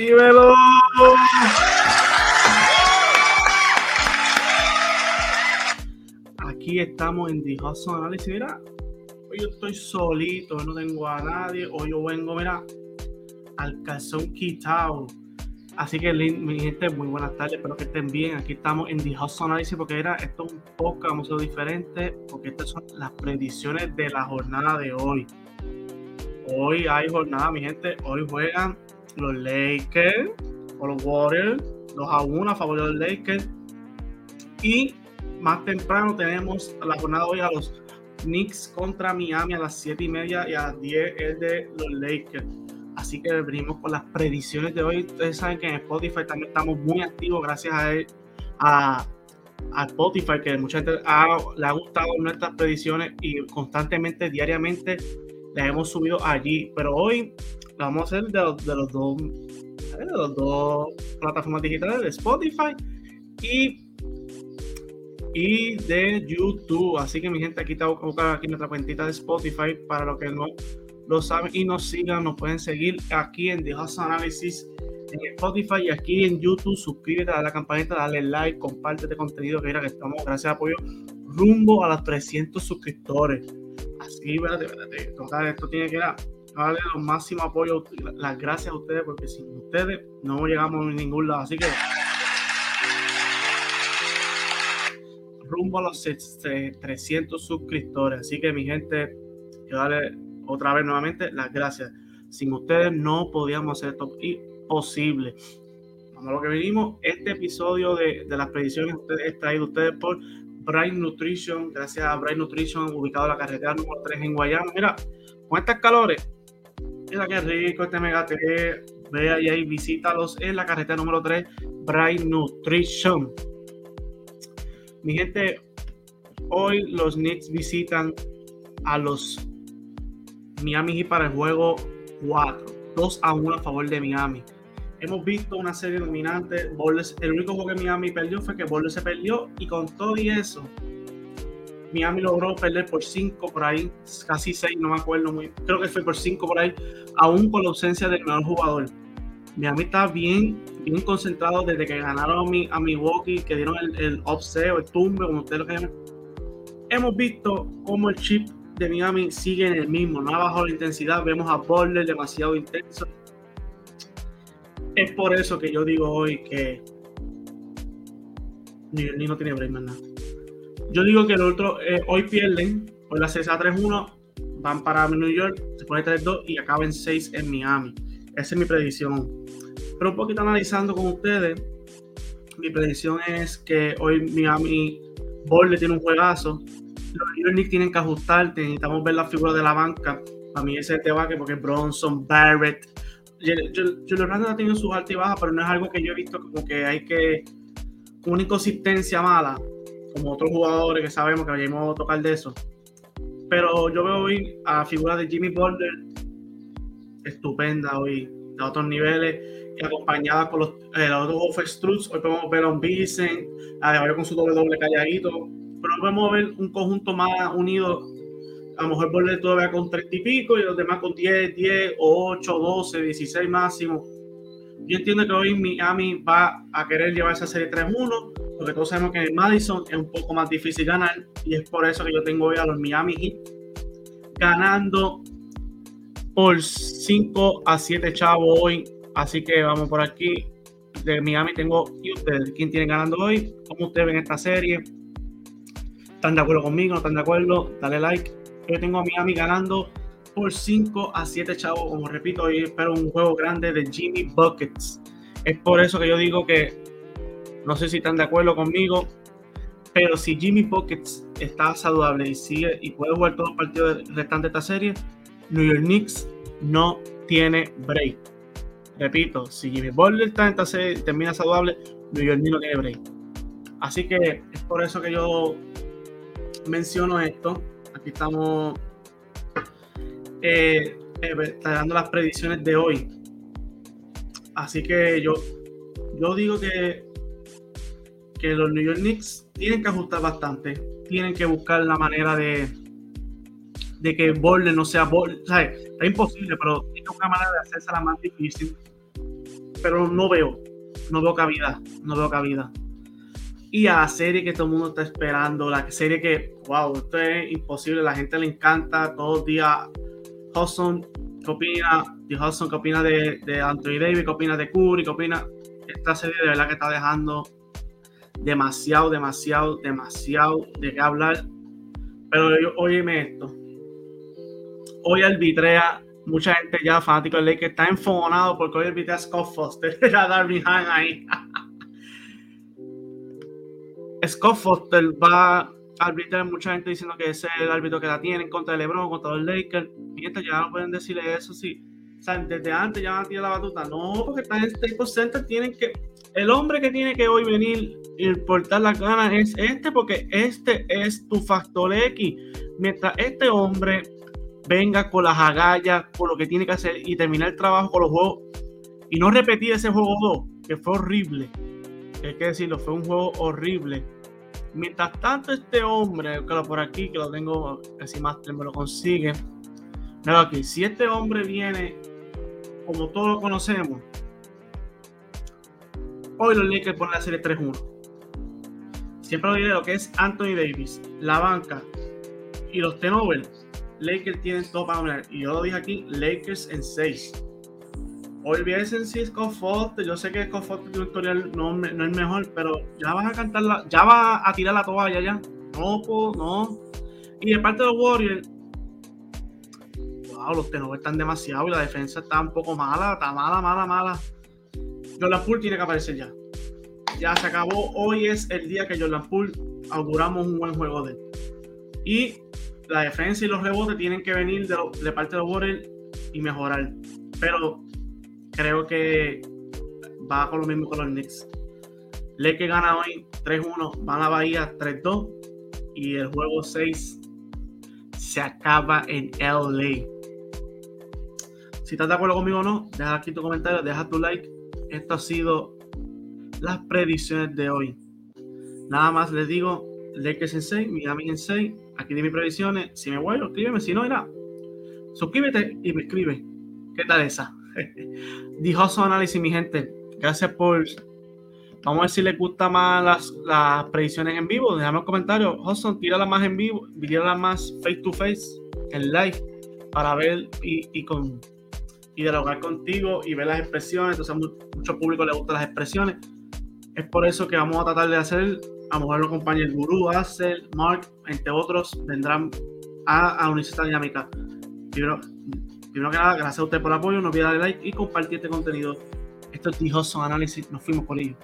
Dímelo. Aquí estamos en The Hudson Analysis. Mira, hoy yo estoy solito, no tengo a nadie. Hoy yo vengo, mira, al calzón quitado. Así que, mi gente, muy buenas tardes. Espero que estén bien. Aquí estamos en The Hudson Analysis porque era esto es un podcast, vamos a diferente, porque estas son las predicciones de la jornada de hoy. Hoy hay jornada, mi gente. Hoy juegan los Lakers o los Warriors, 2 a 1 a favor de los Lakers. Y más temprano tenemos la jornada hoy a los Knicks contra Miami a las 7 y media y a las 10 el de los Lakers. Así que venimos con las predicciones de hoy. Ustedes saben que en Spotify también estamos muy activos gracias a, él, a, Spotify, que mucha gente le ha gustado nuestras predicciones y constantemente, diariamente, las hemos subido allí. Pero hoy vamos a hacer de los, dos de los dos plataformas digitales de Spotify y y de YouTube. Así que mi gente, aquí está buscar aquí nuestra cuentita de Spotify para los que no lo saben y nos sigan, nos pueden seguir aquí en The Hustle Analysis en Spotify y aquí en YouTube. Suscríbete, a la campanita, dale like, comparte este contenido que mira que estamos, gracias a apoyo, rumbo a los 300 suscriptores. Así, espérate, espérate, total, esto tiene que dar darle los máximo apoyo, las gracias a ustedes, porque sin ustedes no llegamos a ningún lado. Así que rumbo a los 300 suscriptores. Así que mi gente, yo darle otra vez nuevamente las gracias. Sin ustedes no podíamos hacer esto imposible. Vamos a lo que venimos. Este episodio de, de las predicciones es traído ustedes por Bright Nutrition. Gracias a Bright Nutrition, ubicado en la carretera número 3 en Guayama. Mira, con estas calores, mira qué rico este megate. Ve ahí, ahí, visítalos en la carretera número 3, Bright Nutrition. Mi gente, hoy los Knicks visitan a los Miami Heat para el juego 4. 2 a 1 a favor de Miami. Hemos visto una serie dominante. el único juego que Miami perdió fue que Bowles se perdió y con todo y eso, Miami logró perder por 5 por ahí, casi 6, no me acuerdo muy. Creo que fue por 5 por ahí, aún con la ausencia del mejor jugador. Miami está bien, bien concentrado desde que ganaron a, mi, a Milwaukee, que dieron el, el o el tumbe, como ustedes lo llaman. Hemos visto cómo el chip de Miami sigue en el mismo, no ha bajado la intensidad. Vemos a Butler demasiado intenso. Es por eso que yo digo hoy que ni, no tiene break más nada. Yo digo que el otro, eh, hoy pierden, hoy la CSA 3-1, van para New York, se pone 3-2 y acaben 6 en Miami. Esa es mi predicción. Pero un poquito analizando con ustedes, mi predicción es que hoy Miami Ball tiene un juegazo. Los New tienen que ajustar, necesitamos ver la figura de la banca. Para mí ese te va que porque Bronson, Barrett. Julio Randle ha tenido sus altas y bajas, pero no es algo que yo he visto como que hay que. una inconsistencia mala, como otros jugadores que sabemos que vayamos a tocar de eso. Pero yo veo hoy a la figura de Jimmy Butler estupenda hoy, de otros niveles, y acompañada con los, eh, los dos Hoy podemos ver a un Vincent, a con su doble doble calladito, pero podemos ver un conjunto más unido. A lo mejor Border todavía con 30 y pico y los demás con 10, 10, 8, 12, 16 máximo. Yo entiendo que hoy Miami va a querer llevar esa serie 3-1, porque todos sabemos que en Madison es un poco más difícil ganar, y es por eso que yo tengo hoy a los Miami Heat ganando por 5 a 7 chavos hoy. Así que vamos por aquí. De Miami tengo y ustedes. ¿Quién tiene ganando hoy? ¿Cómo ustedes ven esta serie? ¿Están de acuerdo conmigo? ¿No están de acuerdo? Dale like. Yo tengo a Miami ganando por 5 a 7 chavos. Como repito, hoy espero un juego grande de Jimmy Buckets. Es por eso que yo digo que no sé si están de acuerdo conmigo, pero si Jimmy Buckets está saludable y sigue y puede jugar todos los partidos restantes de esta serie, New York Knicks no tiene break. Repito, si Jimmy Butler está en esta serie termina saludable, New York Knicks no tiene break. Así que es por eso que yo menciono esto. Aquí estamos eh, eh, dando las predicciones de hoy. Así que yo, yo digo que, que los New York Knicks tienen que ajustar bastante. Tienen que buscar la manera de, de que Borde no sea Borde. O sea, es imposible, pero tiene una manera de hacerse la más difícil. pero no veo, no veo cabida, no veo cabida. Y a la serie que todo el mundo está esperando, la serie que, wow, esto es imposible, la gente le encanta, todos los días. Hudson, ¿qué opina? De Hudson, ¿qué opina de, Anthony Davis? ¿Qué opina de Curry? ¿Qué opina? Esta serie de verdad que está dejando demasiado, demasiado, demasiado de qué hablar. Pero óyeme esto. Hoy arbitrea mucha gente ya fanático del Lakers está enfonado porque hoy arbitrea a Scott Foster a Darby Han ahí. Scott Foster va a arbitrar mucha gente diciendo que ese es el árbitro que la tiene en contra de LeBron, contra los Lakers. Esto ya no pueden decirle eso, sí. O sea, desde antes ya van a tirar la batuta. No, porque está en Staples Center, tienen que. El hombre que tiene que hoy venir y portar las ganas es este, porque este es tu factor X. Mientras este hombre venga con las agallas, con lo que tiene que hacer y terminar el trabajo con los juegos y no repetir ese juego 2, que fue horrible. Hay que decirlo, fue un juego horrible. Mientras tanto, este hombre, lo por aquí, que lo tengo casi más, me lo consigue. Mira aquí, si este hombre viene como todos lo conocemos, hoy los Lakers ponen la serie 3-1. Siempre lo diré lo que es Anthony Davis, la banca y los tenovers Lakers tienen todo para ganar. Y yo lo dije aquí, Lakers en 6. Olvídense si Scott Foster. Yo sé que Scott Foster tiene un historial no, no es mejor, pero ya vas a cantar la, ya va a tirar la toalla ya. No, no. Y de parte de los Warriors, wow, los tenovers están demasiado y la defensa está un poco mala, está mala, mala, mala. Jordan Poole tiene que aparecer ya. Ya se acabó. Hoy es el día que Jordan Poole auguramos un buen juego de él. Y la defensa y los rebotes tienen que venir de, parte de los Warriors y mejorar. Pero creo que va con lo mismo con los Knicks. que gana hoy 3-1, van a Bahía 3-2 y el juego 6 se acaba en LA. Si estás de acuerdo conmigo o no, deja aquí tu comentario, deja tu like. Esto ha sido las predicciones de hoy. Nada más les digo, Lakers en 6, Miami en 6, aquí de mis previsiones. Si me vuelvo, escríbeme. Si no, mira, suscríbete y me escribe. ¿Qué tal esa? Dijo su análisis, mi gente. Gracias por. Vamos a ver si les gusta más las, las predicciones en vivo. Déjame un comentario. Hudson, tírala más en vivo, tírala más face to face, en live, para ver y, y con y dialogar contigo y ver las expresiones. Entonces, a mucho público le gustan las expresiones. Es por eso que vamos a tratar de hacer a lo mejor lo acompaña el gurú, Axel, Mark, entre otros, vendrán a, unirse a esta dinámica. Primero, primero que nada, gracias a usted por el apoyo, no olvide darle like y compartir este contenido. Esto es Dijoso Análisis, nos fuimos por ello.